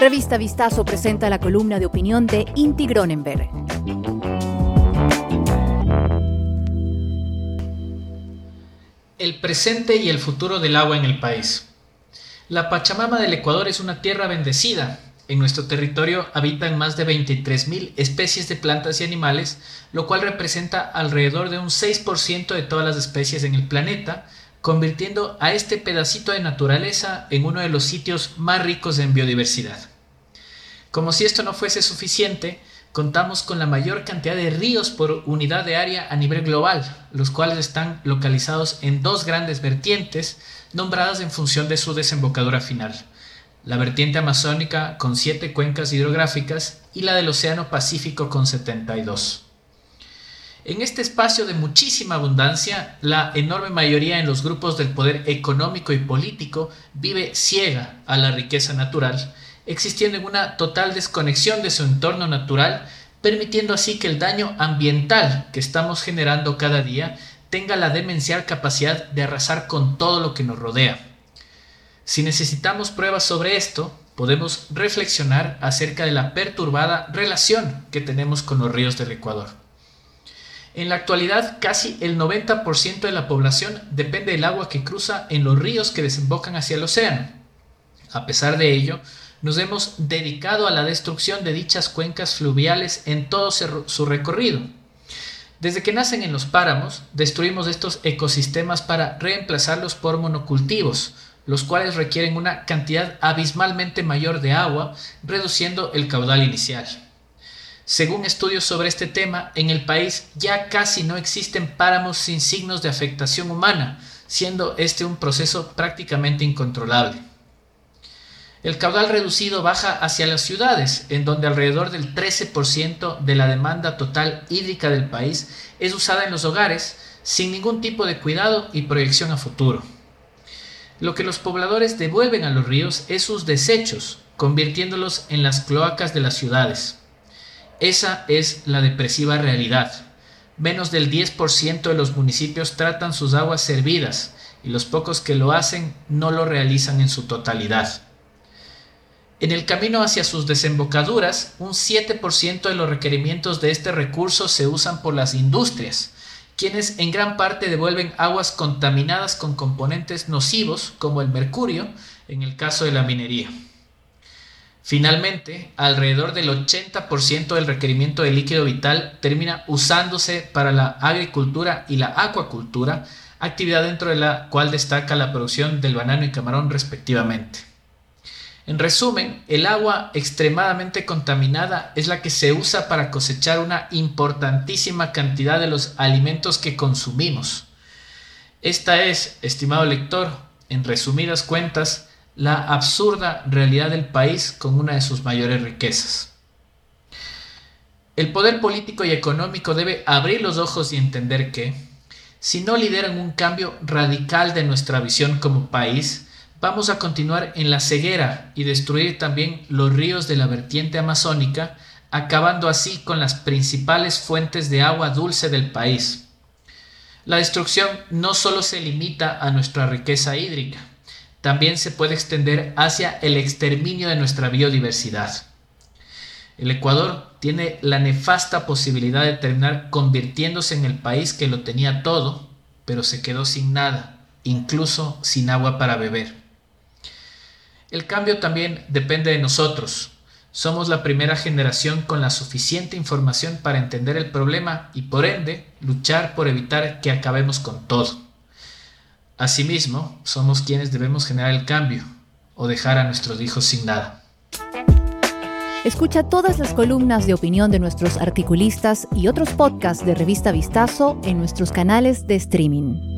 Revista Vistazo presenta la columna de opinión de Inti Gronenberg. El presente y el futuro del agua en el país. La Pachamama del Ecuador es una tierra bendecida. En nuestro territorio habitan más de 23.000 especies de plantas y animales, lo cual representa alrededor de un 6% de todas las especies en el planeta, convirtiendo a este pedacito de naturaleza en uno de los sitios más ricos en biodiversidad. Como si esto no fuese suficiente, contamos con la mayor cantidad de ríos por unidad de área a nivel global, los cuales están localizados en dos grandes vertientes, nombradas en función de su desembocadura final. La vertiente amazónica con siete cuencas hidrográficas y la del Océano Pacífico con 72. En este espacio de muchísima abundancia, la enorme mayoría en los grupos del poder económico y político vive ciega a la riqueza natural, existiendo en una total desconexión de su entorno natural, permitiendo así que el daño ambiental que estamos generando cada día tenga la demencial capacidad de arrasar con todo lo que nos rodea. Si necesitamos pruebas sobre esto, podemos reflexionar acerca de la perturbada relación que tenemos con los ríos del Ecuador. En la actualidad, casi el 90% de la población depende del agua que cruza en los ríos que desembocan hacia el océano. A pesar de ello, nos hemos dedicado a la destrucción de dichas cuencas fluviales en todo su recorrido. Desde que nacen en los páramos, destruimos estos ecosistemas para reemplazarlos por monocultivos, los cuales requieren una cantidad abismalmente mayor de agua, reduciendo el caudal inicial. Según estudios sobre este tema, en el país ya casi no existen páramos sin signos de afectación humana, siendo este un proceso prácticamente incontrolable. El caudal reducido baja hacia las ciudades, en donde alrededor del 13% de la demanda total hídrica del país es usada en los hogares, sin ningún tipo de cuidado y proyección a futuro. Lo que los pobladores devuelven a los ríos es sus desechos, convirtiéndolos en las cloacas de las ciudades. Esa es la depresiva realidad. Menos del 10% de los municipios tratan sus aguas servidas y los pocos que lo hacen no lo realizan en su totalidad. En el camino hacia sus desembocaduras, un 7% de los requerimientos de este recurso se usan por las industrias, quienes en gran parte devuelven aguas contaminadas con componentes nocivos como el mercurio en el caso de la minería. Finalmente, alrededor del 80% del requerimiento de líquido vital termina usándose para la agricultura y la acuacultura, actividad dentro de la cual destaca la producción del banano y camarón respectivamente. En resumen, el agua extremadamente contaminada es la que se usa para cosechar una importantísima cantidad de los alimentos que consumimos. Esta es, estimado lector, en resumidas cuentas, la absurda realidad del país con una de sus mayores riquezas. El poder político y económico debe abrir los ojos y entender que, si no lideran un cambio radical de nuestra visión como país, vamos a continuar en la ceguera y destruir también los ríos de la vertiente amazónica, acabando así con las principales fuentes de agua dulce del país. La destrucción no solo se limita a nuestra riqueza hídrica, también se puede extender hacia el exterminio de nuestra biodiversidad. El Ecuador tiene la nefasta posibilidad de terminar convirtiéndose en el país que lo tenía todo, pero se quedó sin nada, incluso sin agua para beber. El cambio también depende de nosotros. Somos la primera generación con la suficiente información para entender el problema y por ende luchar por evitar que acabemos con todo. Asimismo, somos quienes debemos generar el cambio o dejar a nuestros hijos sin nada. Escucha todas las columnas de opinión de nuestros articulistas y otros podcasts de Revista Vistazo en nuestros canales de streaming.